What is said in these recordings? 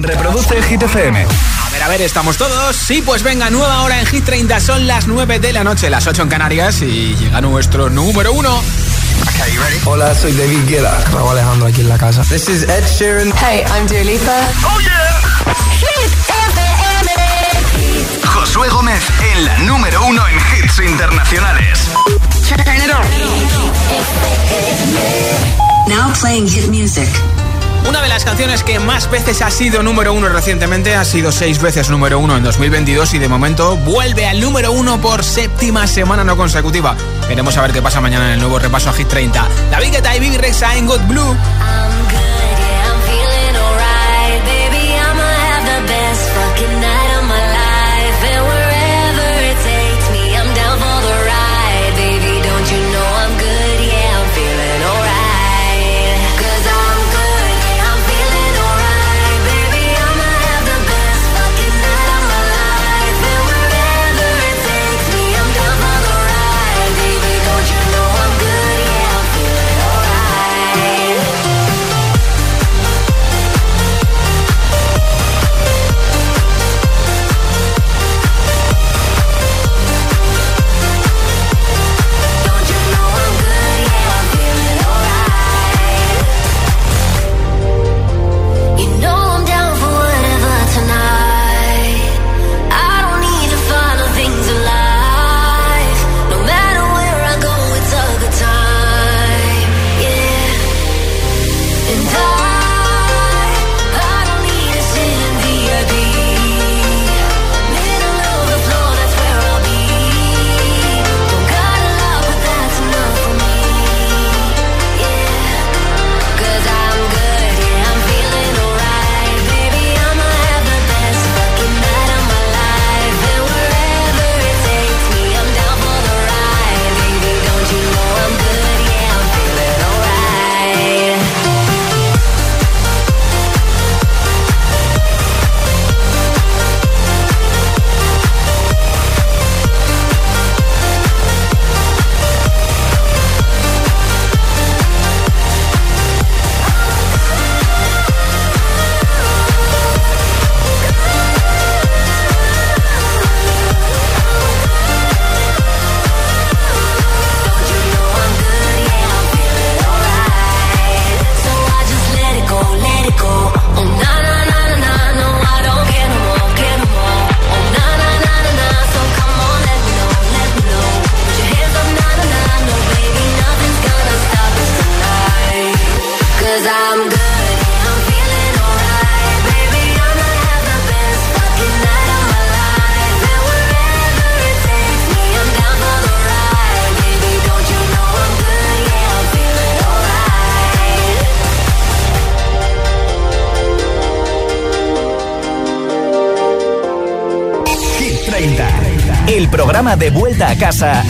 Reproduce Hit FM. A ver, a ver, ¿estamos todos? Sí, pues venga, nueva hora en Hit 30. Son las 9 de la noche, las 8 en Canarias y llega nuestro número 1. Hola, soy David Guetta. Raúl Alejandro aquí en la casa. This is Ed Sheeran. Hey, I'm Dua Lipa. Oh yeah. Hit FM. Josué Gómez en la número 1 en hits internacionales. Now playing hit music. Una de las canciones que más veces ha sido número uno recientemente ha sido seis veces número uno en 2022 y de momento vuelve al número uno por séptima semana no consecutiva. Veremos a ver qué pasa mañana en el nuevo repaso a Hit 30. David Guetta y Big Rexa en God Blue. I'm good. de vuelta a casa.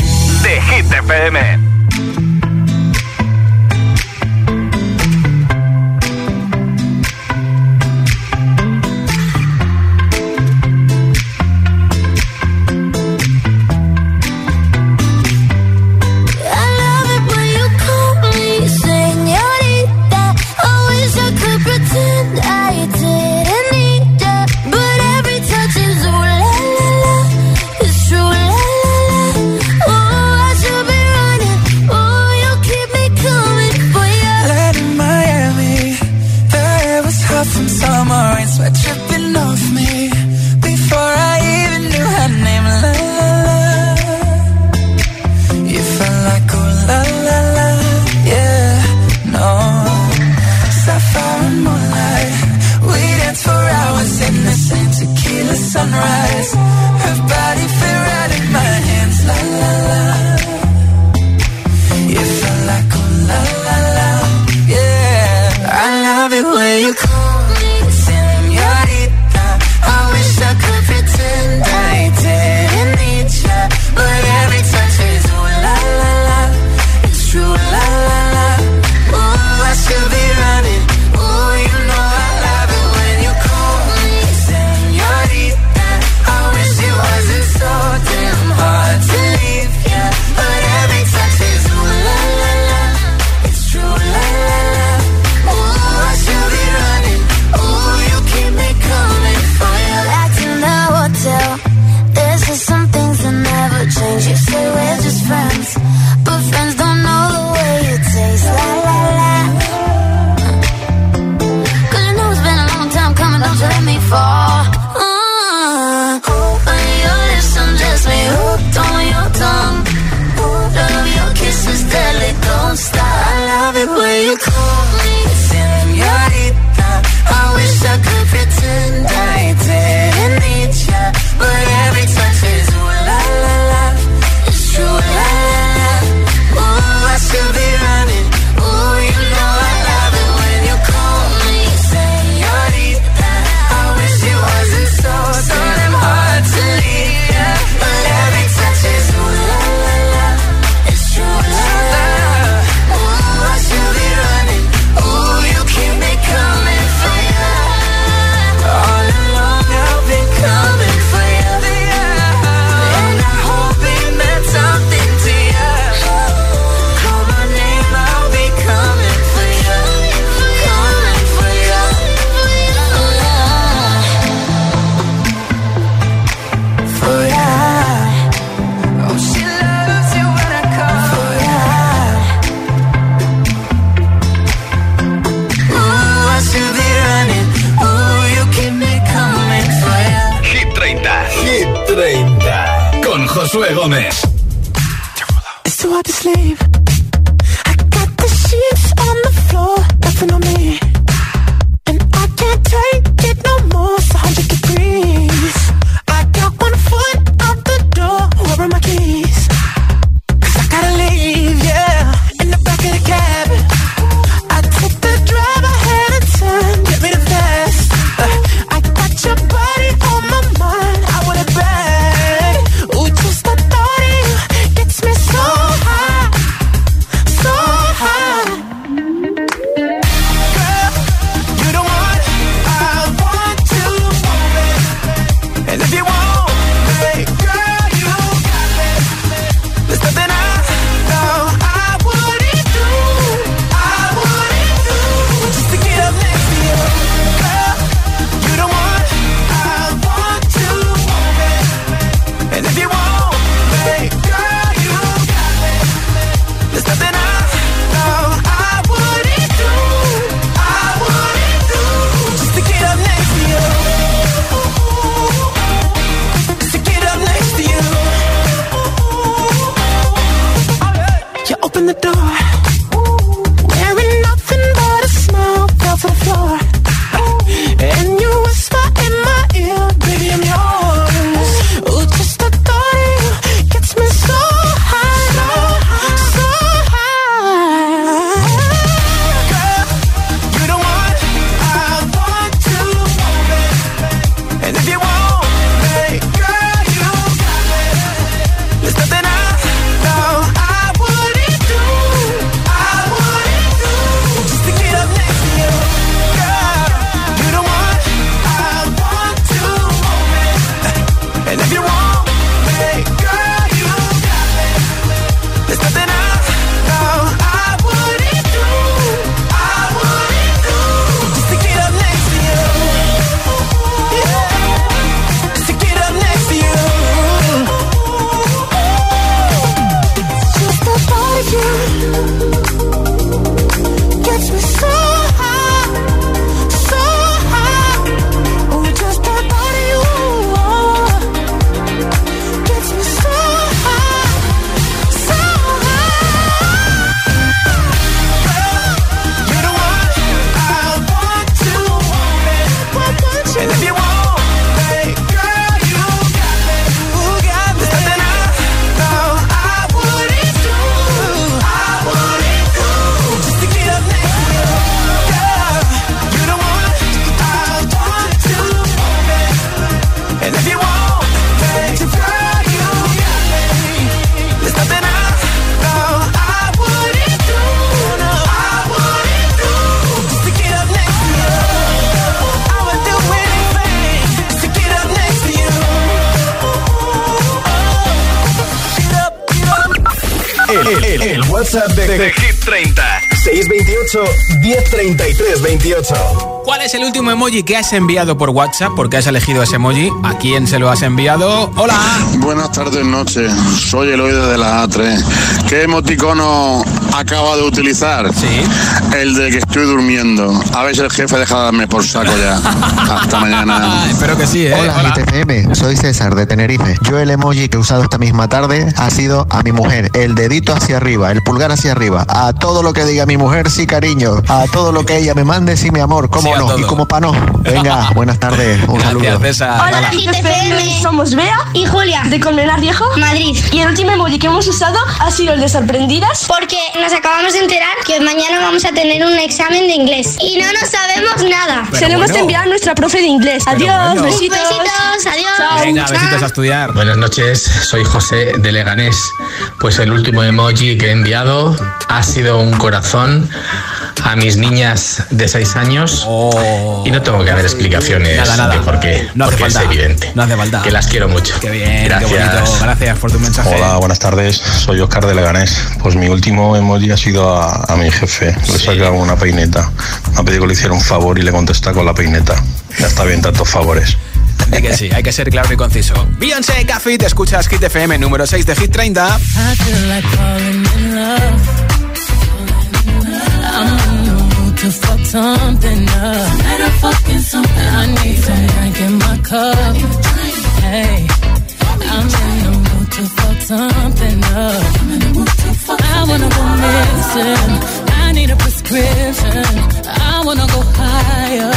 WhatsApp de, de Hit 30. 628 1033 28. ¿Cuál es el último emoji que has enviado por WhatsApp? ¿Por qué has elegido ese emoji? ¿A quién se lo has enviado? ¡Hola! Buenas tardes, noches. Soy Eloy de la A3. ¿Qué emoticono acaba de utilizar? Sí. El de que estoy durmiendo. A ver si el jefe deja de darme por saco ya. Hasta mañana. Espero que sí, ¿eh? Hola, ITFM, soy César de Tenerife. Yo el emoji que he usado esta misma tarde ha sido a mi mujer, el dedito hacia arriba, el pulgar hacia arriba. A todo lo que diga mi mujer, sí cariño. A todo lo que ella me mande, sí mi amor, cómo Sí, no. Y como pa' no. Venga, buenas tardes, un Gracias, saludo. César. Hola, GTFM. Somos Bea y Julia de Colmenar Viejo, Madrid. Y el último emoji que hemos usado ha sido el de sorprendidas. Porque nos acabamos de enterar que mañana vamos a tener un examen de inglés y no nos sabemos nada. Pero Se lo hemos bueno. enviado a nuestra profe de inglés. Adiós, bueno. besitos. Besitos, adiós. Chao. Venga, besitos a estudiar. Buenas noches, soy José de Leganés. Pues el último emoji que he enviado ha sido un corazón a mis niñas de 6 años Oh. y no tengo que dar explicaciones Nada, nada. de por qué, No hace porque falta. es evidente. No hace falta. Que las quiero mucho. Qué bien, Gracias. qué bonito. Gracias por tu mensaje. Hola, buenas tardes. Soy Oscar de Leganés. Pues mi último emoji ha sido a, a mi jefe. Le he sacado una peineta. Me ha pedido que le hiciera un favor y le contesta con la peineta. Ya está bien tantos favores. Di que sí, hay que ser claro y conciso. Beyoncé, Café, te escuchas Hit FM número 6 de Hit 30. I feel like falling in love. I'm in the mood to fuck something up. Tonight I fucking something. I need some drink in my cup. Hey, I'm in the mood to fuck something up. I wanna go missing. I need a prescription. I wanna go higher.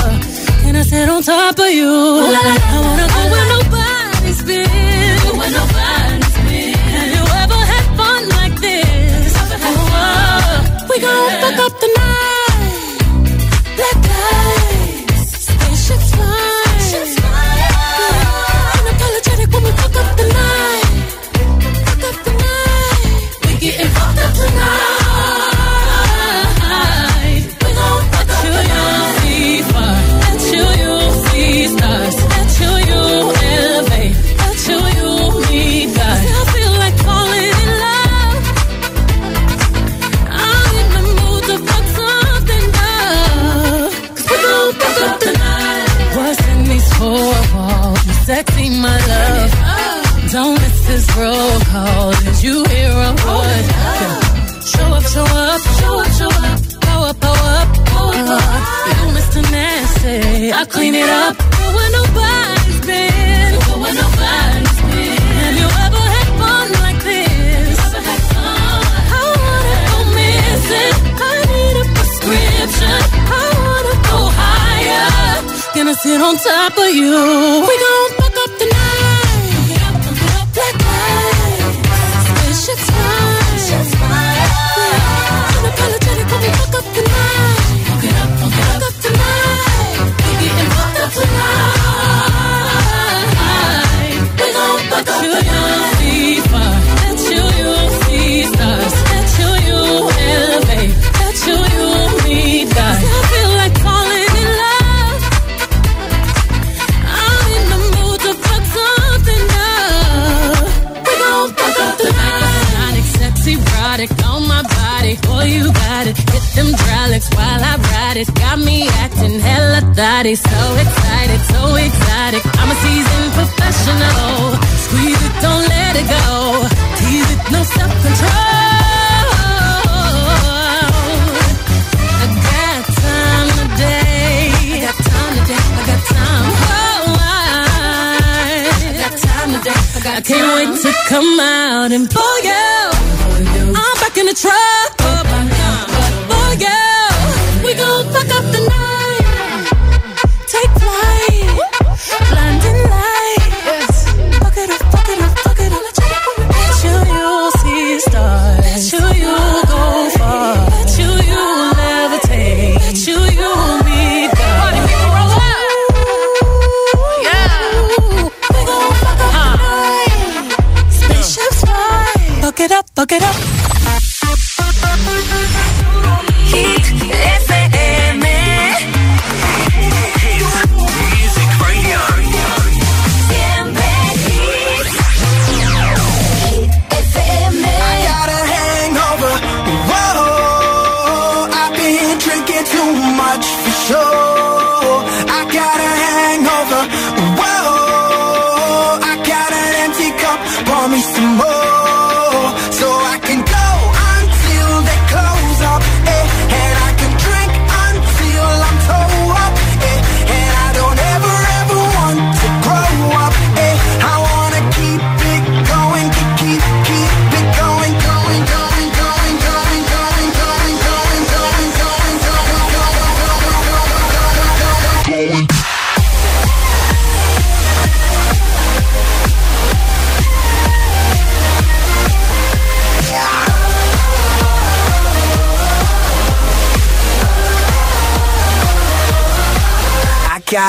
Can I sit on top of you? I wanna go where nobody's been. Where nobody's been. Have you ever had fun like this? Oh, we gon' fuck up. roll call. Did you hear a word? Show up, show up, show up, show up. Power up, power up, power uh, up. You Mr. Nasty, I clean it up. Go where nobody's been. Go where nobody's been. Have you ever had fun like this? I wanna go missing. I need a prescription. I wanna go higher. Gonna sit on top of you. We gon'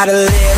gotta live.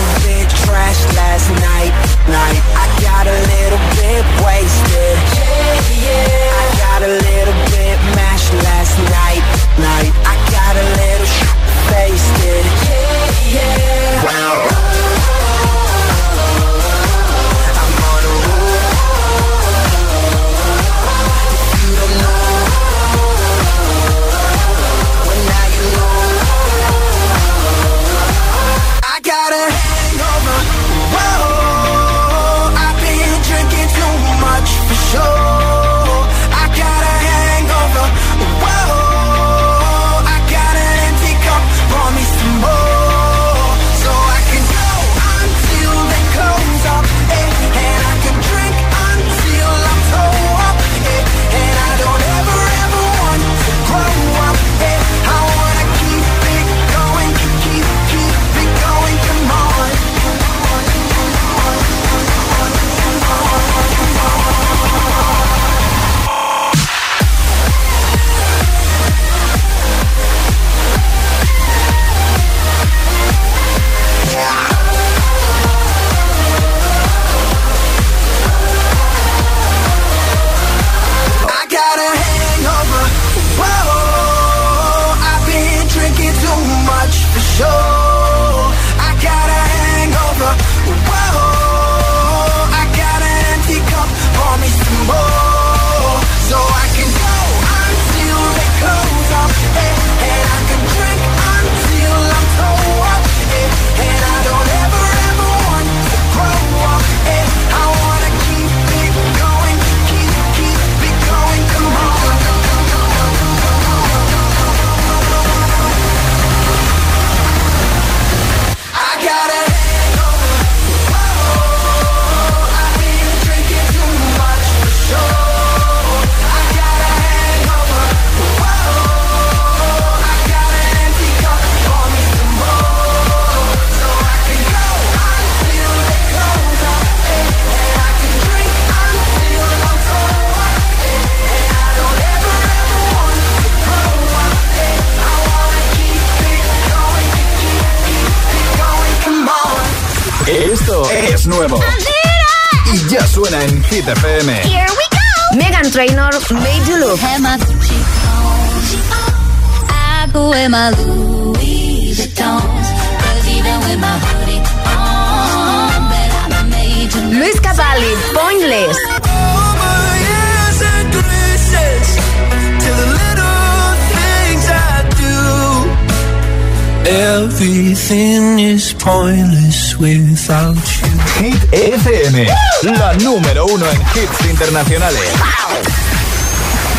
Is pointless without you. Hit FM, la número uno en hits internacionales.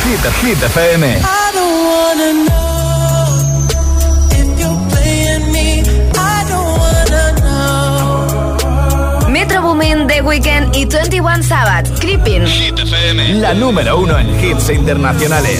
Hit, Hit FM. I don't wanna know if you're playing me. I don't wanna know. Metro Boomin, The Weeknd y 21 Sabbath, Creeping. Hit FM, la número uno en hits internacionales.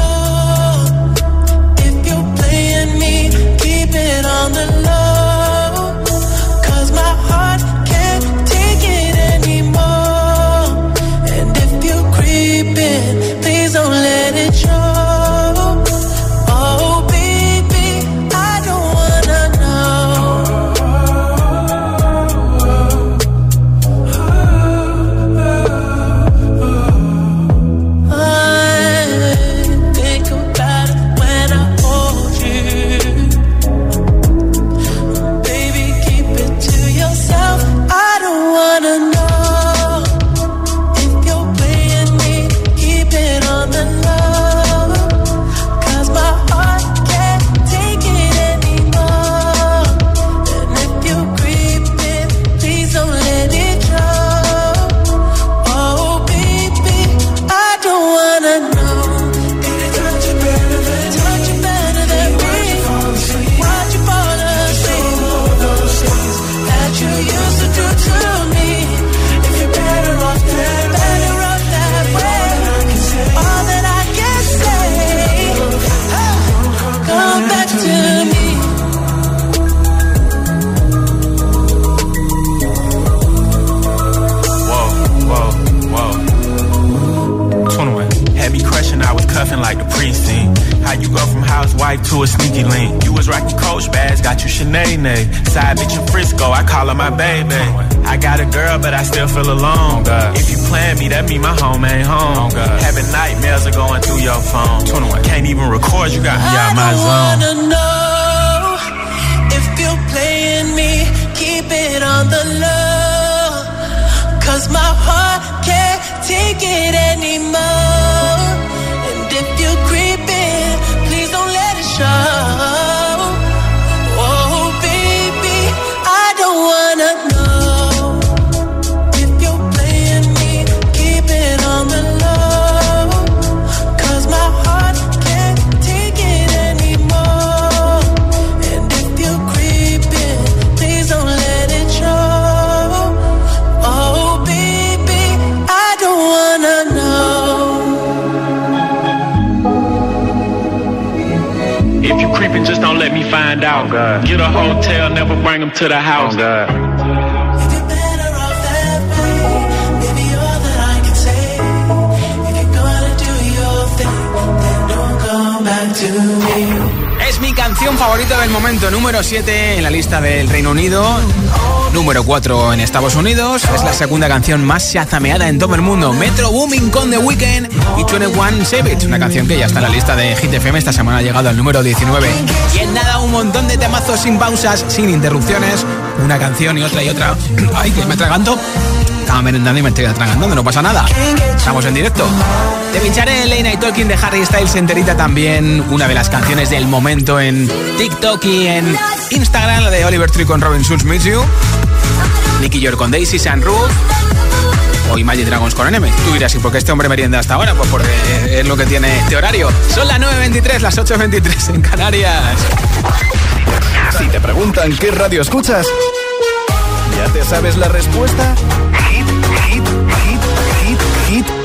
Sinead. Side bitch in Frisco, I call her my baby. I got a girl, but I still feel alone. If you plan me, that mean my home ain't home. Having nightmares are going through your phone. 21. Can't even record, you got me out my zone. I wanna know if you're playing me. Keep it on the low. Cause my heart can't take it out. Get a hotel, never bring them to the house. To me. Es mi canción favorita del momento, número 7 en la lista del Reino Unido, número 4 en Estados Unidos. Es la segunda canción más shazameada en todo el mundo. Metro Booming con The Weeknd y 21 Savage, una canción que ya está en la lista de Hit FM. Esta semana ha llegado al número 19. Y en nada, un montón de temazos sin pausas, sin interrupciones. Una canción y otra y otra. Ay, que me atraganto. Estaba merendando y me estoy atragantando, no pasa nada. Estamos en directo. Te pincharé Late Night Talking de Harry Styles enterita también. Una de las canciones del momento en TikTok y en Instagram, la de Oliver Tree con Robin Schulz Meets You. Nicky York con Daisy, San Ruth. O Imagine Dragons con NM. Tú dirás, ¿y por qué este hombre merienda hasta ahora? Pues porque es lo que tiene este horario. Son las 9.23, las 8.23 en Canarias. Si te preguntan qué radio escuchas, ¿ya te sabes la respuesta?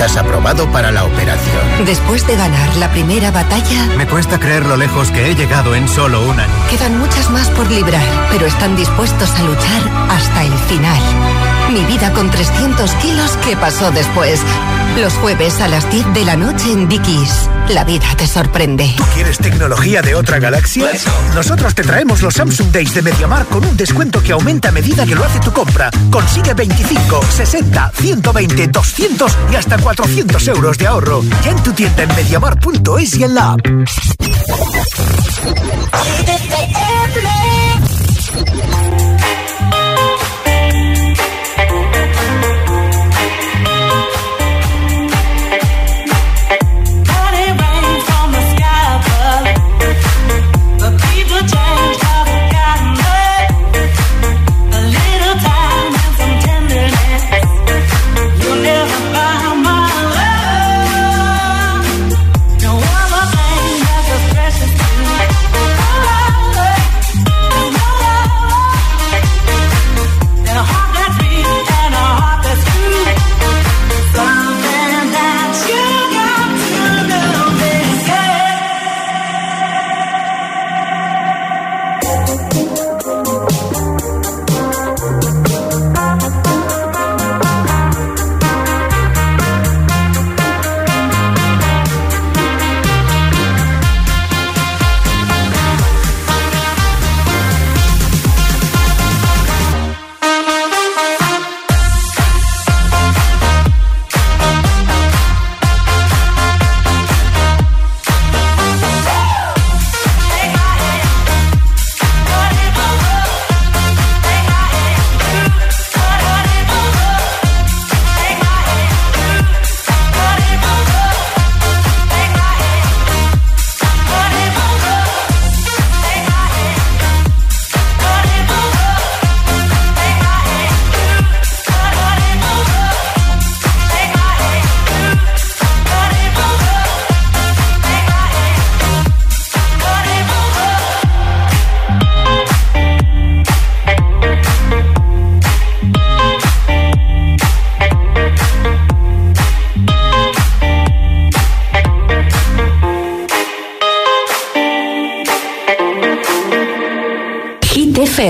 Estás aprobado para la operación. Después de ganar la primera batalla, Me cuesta creer lo lejos que he llegado en solo un año. quedan muchas más por librar, pero están dispuestos a luchar hasta el final. Mi vida con 300 kilos, ¿qué pasó después? Los jueves a las 10 de la noche en Dickies. La vida te sorprende. ¿Quieres tecnología de otra galaxia? Nosotros te traemos los Samsung Days de MediaMar con un descuento que aumenta a medida que lo hace tu compra. Consigue 25, 60, 120, 200 y hasta 400 euros de ahorro. Ya en tu tienda en mediamar.es y en la app.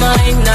mind.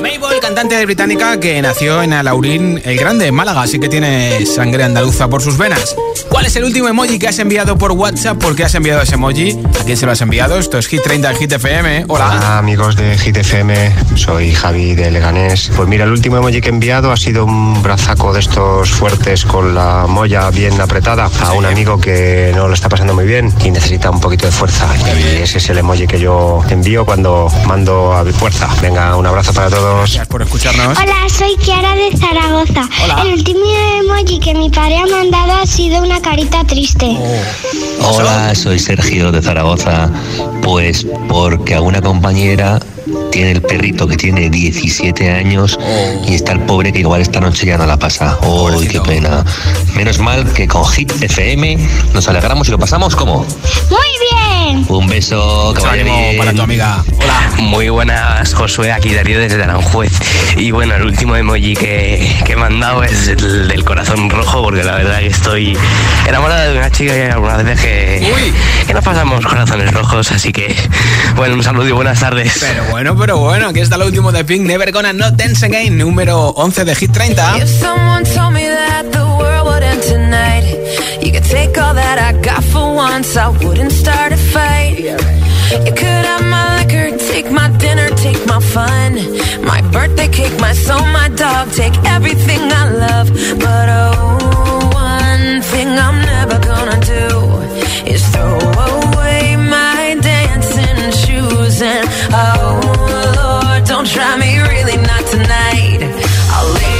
Mabel, cantante británica que nació en Alaurín el Grande, en Málaga, así que tiene sangre andaluza por sus venas. ¿Cuál es el último emoji que has enviado por WhatsApp? ¿Por qué has enviado ese emoji? ¿A quién se lo has enviado? Esto es Hit 30 Hit FM. Hola. Hola amigos de Hit FM, soy Javi de Leganés. Pues mira, el último emoji que he enviado ha sido un brazaco de estos fuertes con la molla bien apretada a un amigo que no lo está pasando muy bien y necesita un poquito de fuerza. Y ese es el emoji que yo envío cuando mando a fuerza. Venga, un abrazo para todos. Gracias por escucharnos. Hola, soy Kiara de Zaragoza. Hola. El último emoji que mi padre ha mandado ha sido una carita triste. Hola, soy Sergio de Zaragoza. Pues porque a una compañera tiene el perrito que tiene 17 años y está el pobre que igual esta noche ya no la pasa. ¡Oh, qué pena! Menos mal que con Hit FM nos alegramos y lo pasamos como. Muy bien. Un beso, que bien. para tu amiga. Hola. Muy buenas, Josué, aquí Darío desde Aranjuez. Y bueno, el último emoji que, que he mandado es el del corazón rojo, porque la verdad que estoy enamorado de una chica y hay algunas veces que, que nos pasamos corazones rojos, así que bueno, un saludo y buenas tardes. Pero bueno, pero bueno, aquí está lo último de Pink, Never Gonna Not Dance Again, número 11 de Hit 30. If someone told me that the world would end tonight, you could have my liquor, take my dinner, take my fun, my birthday cake, my soul, my dog, take everything I love. But oh, one thing I'm never gonna do is throw away and oh Lord, don't try me really not tonight. I'll lay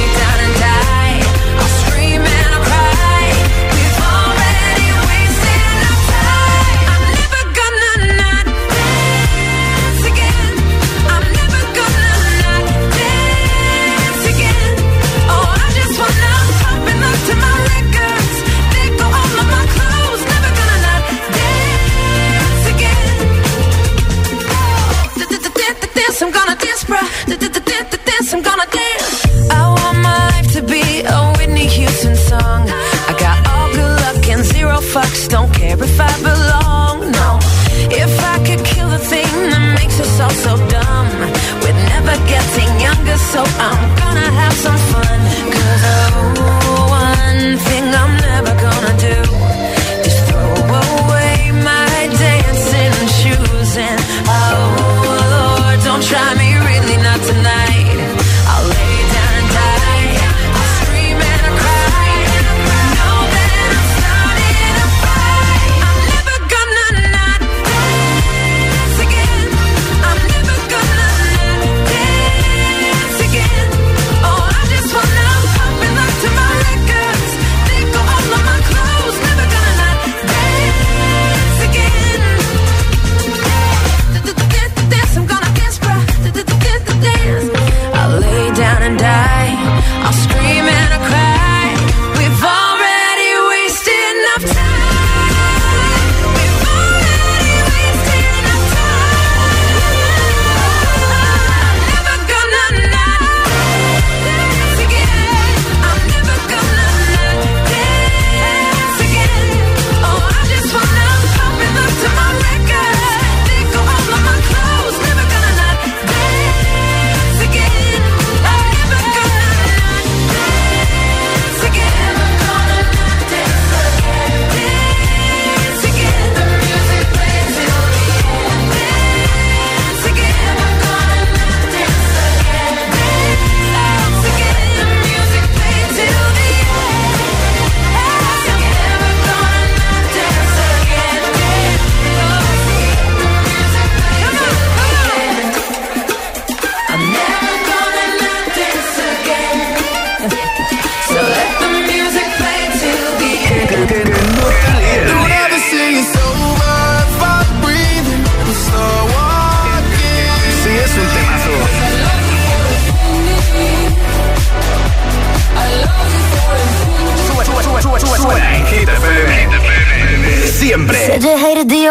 dance, bruh. Dance, I'm gonna dance. I want my life to be a Whitney Houston.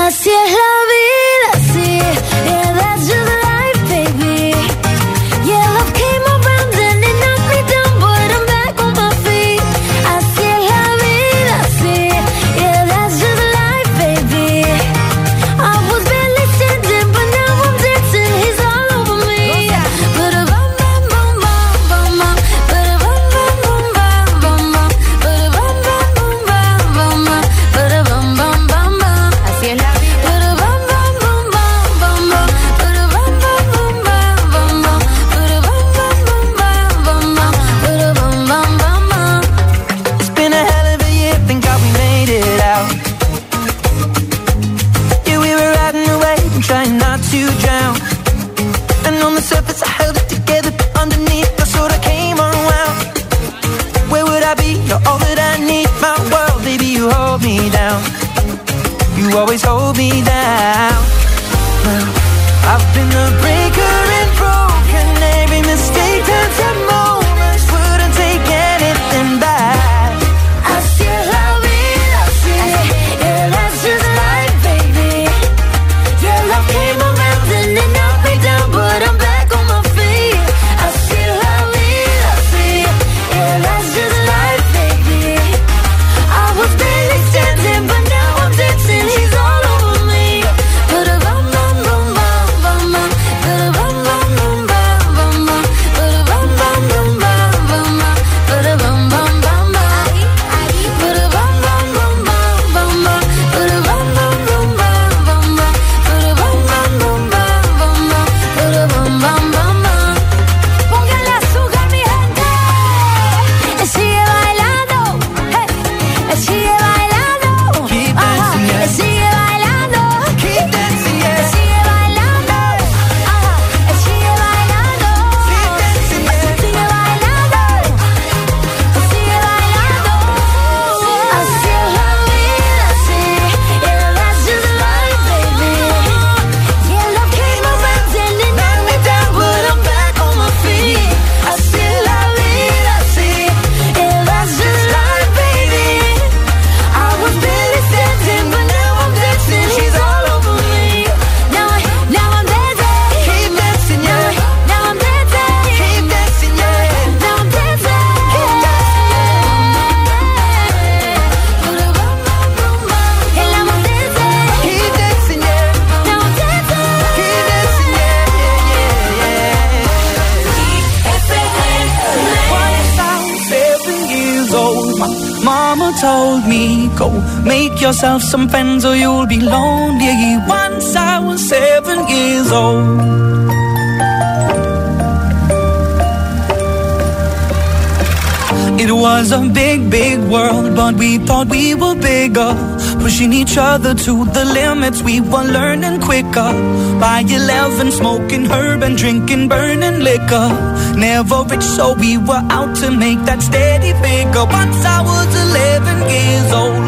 Así es la vida, You always hold me down. Well, I've been the breaker make yourself some friends or you'll be lonely. Once I was seven years old. It was a big, big world, but we thought we were bigger. Pushing each other to the limits, we were learning quicker. By 11, smoking herb and drinking burning liquor. Never rich, so we were out to make that steady figure. Once I was 11 years old,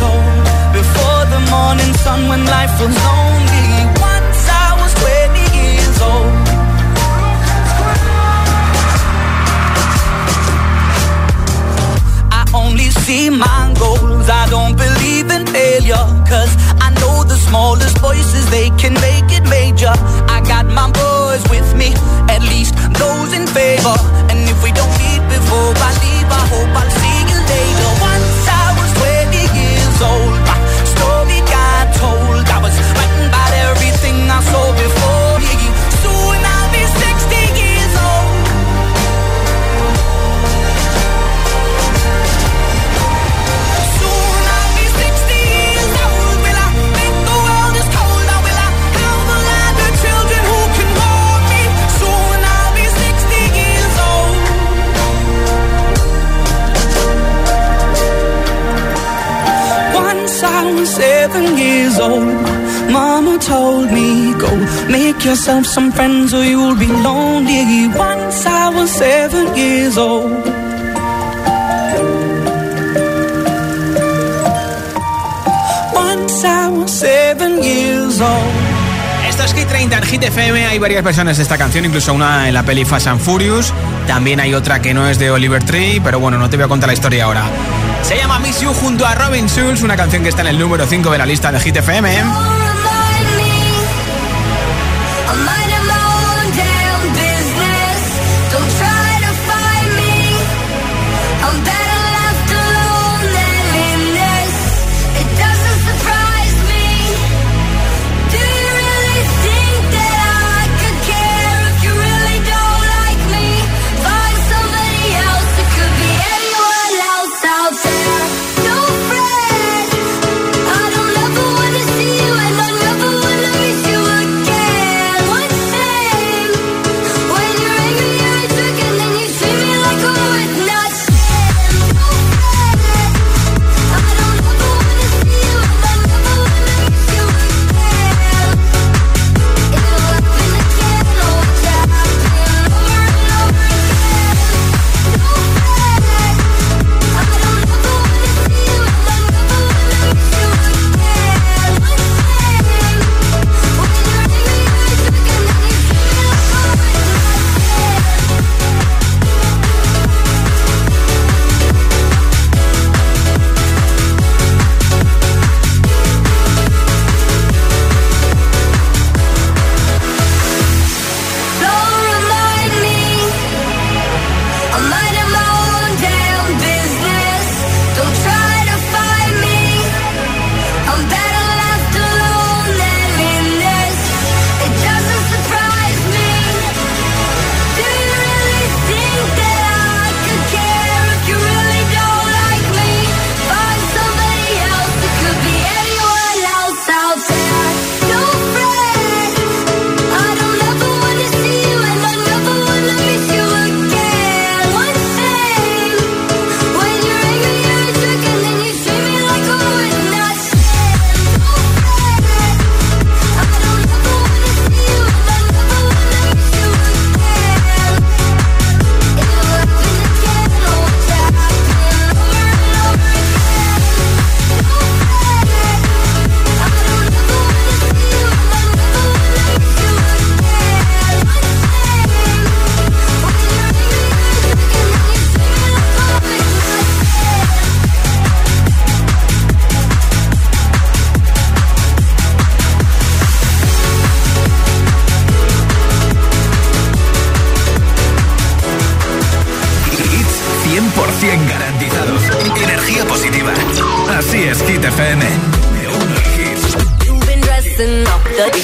Told. Before the morning sun when life was lonely. Once I was 20 years old. I only see my goals. I don't believe in failure. Cause I know the smallest voices, they can make it major. I got my boys with me, at least those in favor. And if we don't meet before I leave, I hope I'll see you later. Once Yourself some friends or you'll be lonely. Once I was seven years old. Esto es Hit 30 en Hit FM. Hay varias versiones de esta canción, incluso una en la peli Fast and Furious. También hay otra que no es de Oliver Tree, pero bueno, no te voy a contar la historia ahora. Se llama Miss You junto a Robin Schulz, una canción que está en el número 5 de la lista de Hit FM.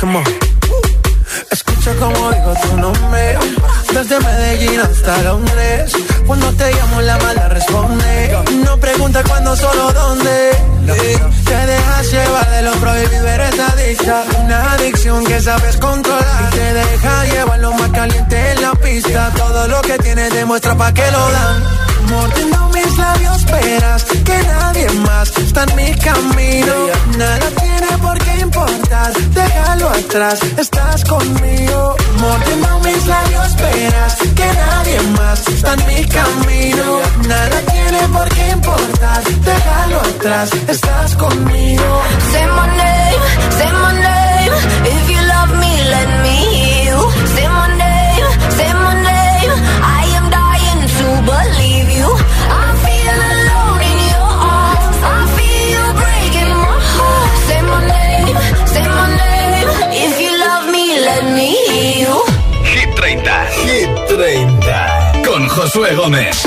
Come on. Escucha como digo tu nombre. Desde Medellín hasta Londres. Cuando te llamo la mala responde. No pregunta cuándo, solo dónde. Te dejas llevar de lo prohibido, eres adicta. Una adicción que sabes controlar. Y te deja llevar lo más caliente pista. Todo lo que tienes demuestra pa' que lo dan. Mordiendo mis labios, esperas que nadie más está en mi camino. Nada tiene por qué importar, déjalo atrás, estás conmigo. Mordiendo mis labios, esperas que nadie más está en mi camino. Nada tiene por qué importar, déjalo atrás, estás conmigo. Say my name, say my name. If you love me, let me hear. Say my 30. Con Josué Gómez.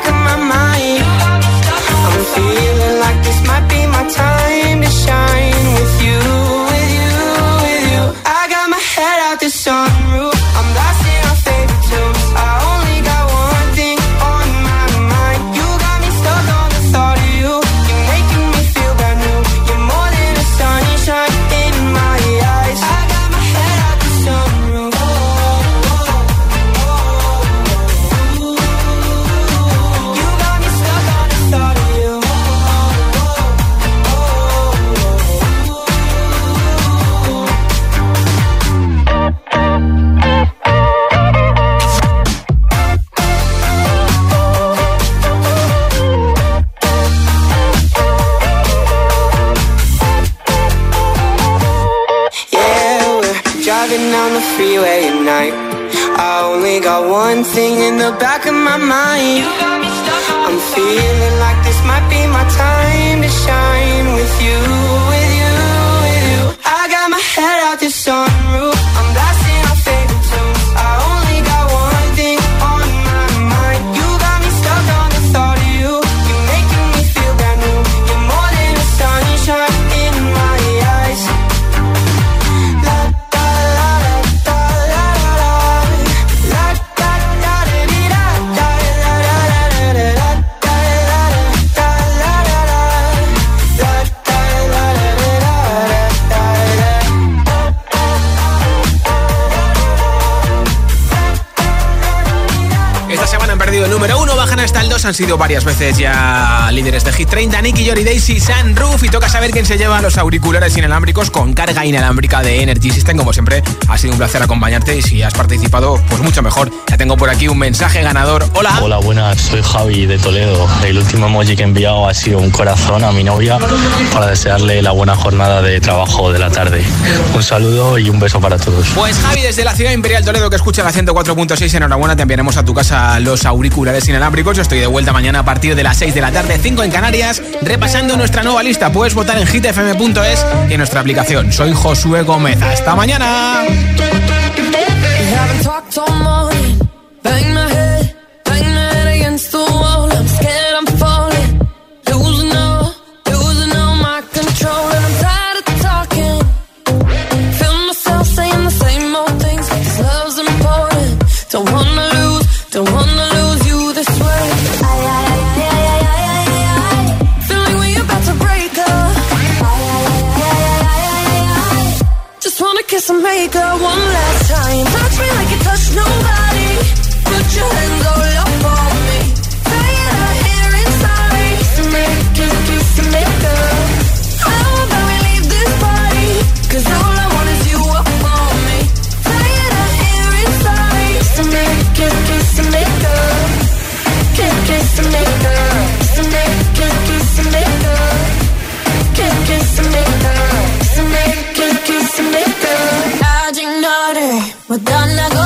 freeway bajan hasta el 2, han sido varias veces ya líderes de Hit 30, Nicky, Jory, Daisy, Sunroof y toca saber quién se lleva los auriculares inalámbricos con carga inalámbrica de Energy System. Como siempre, ha sido un placer acompañarte y si has participado, pues mucho mejor. Ya tengo por aquí un mensaje ganador. Hola. Hola, buenas, soy Javi de Toledo. El último emoji que he enviado ha sido un corazón a mi novia para desearle la buena jornada de trabajo de la tarde. Un saludo y un beso para todos. Pues Javi, desde la ciudad imperial Toledo que escucha la 104.6, enhorabuena, te enviaremos a tu casa los auriculares inalámbricos. Yo estoy de vuelta mañana a partir de las 6 de la tarde, 5 en Canarias, repasando nuestra nueva lista. Puedes votar en hitfm.es y en nuestra aplicación. Soy Josué Gómez. ¡Hasta mañana! Make Jamaica one last time. Touch me like you touch nobody. Put your hands all over. We're done,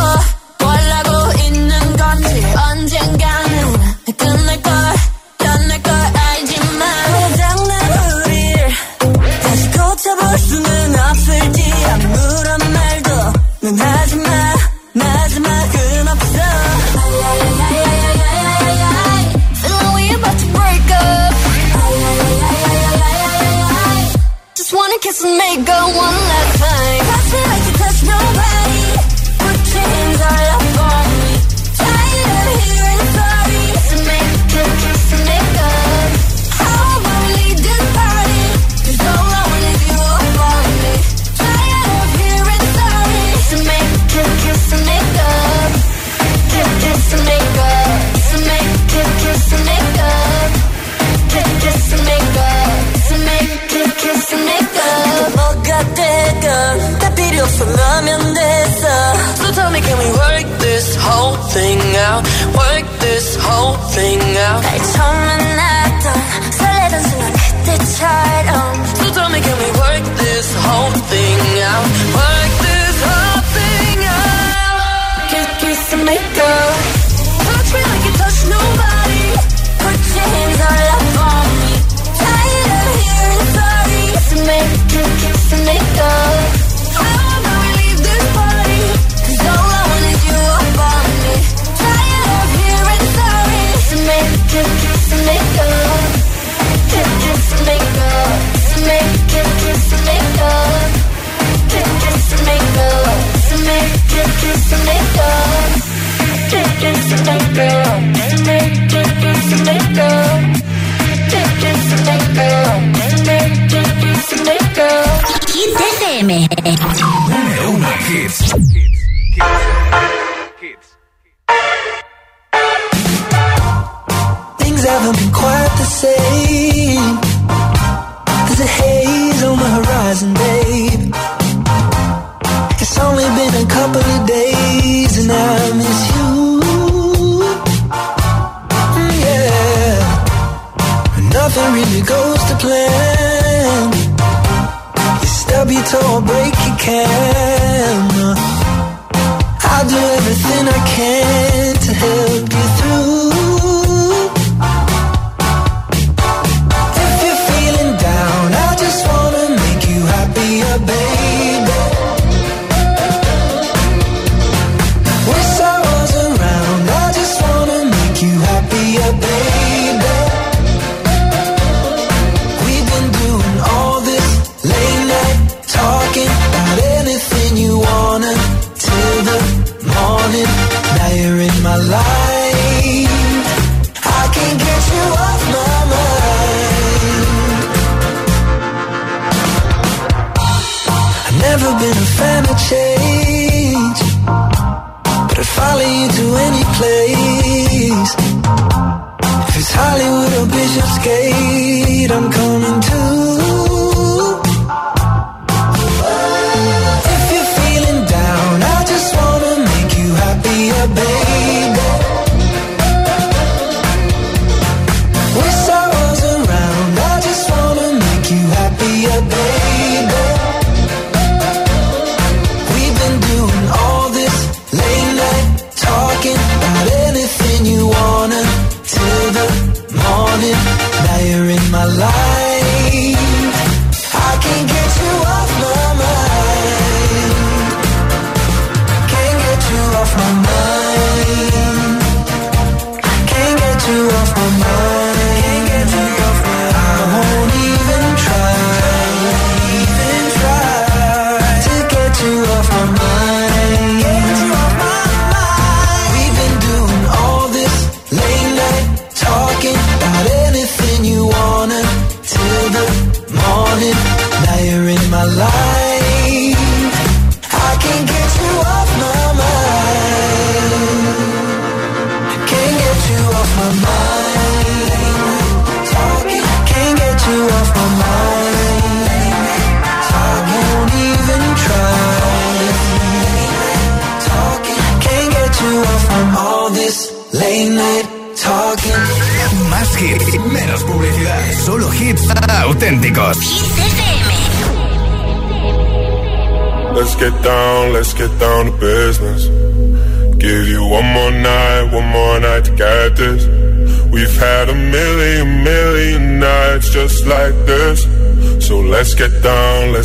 It's.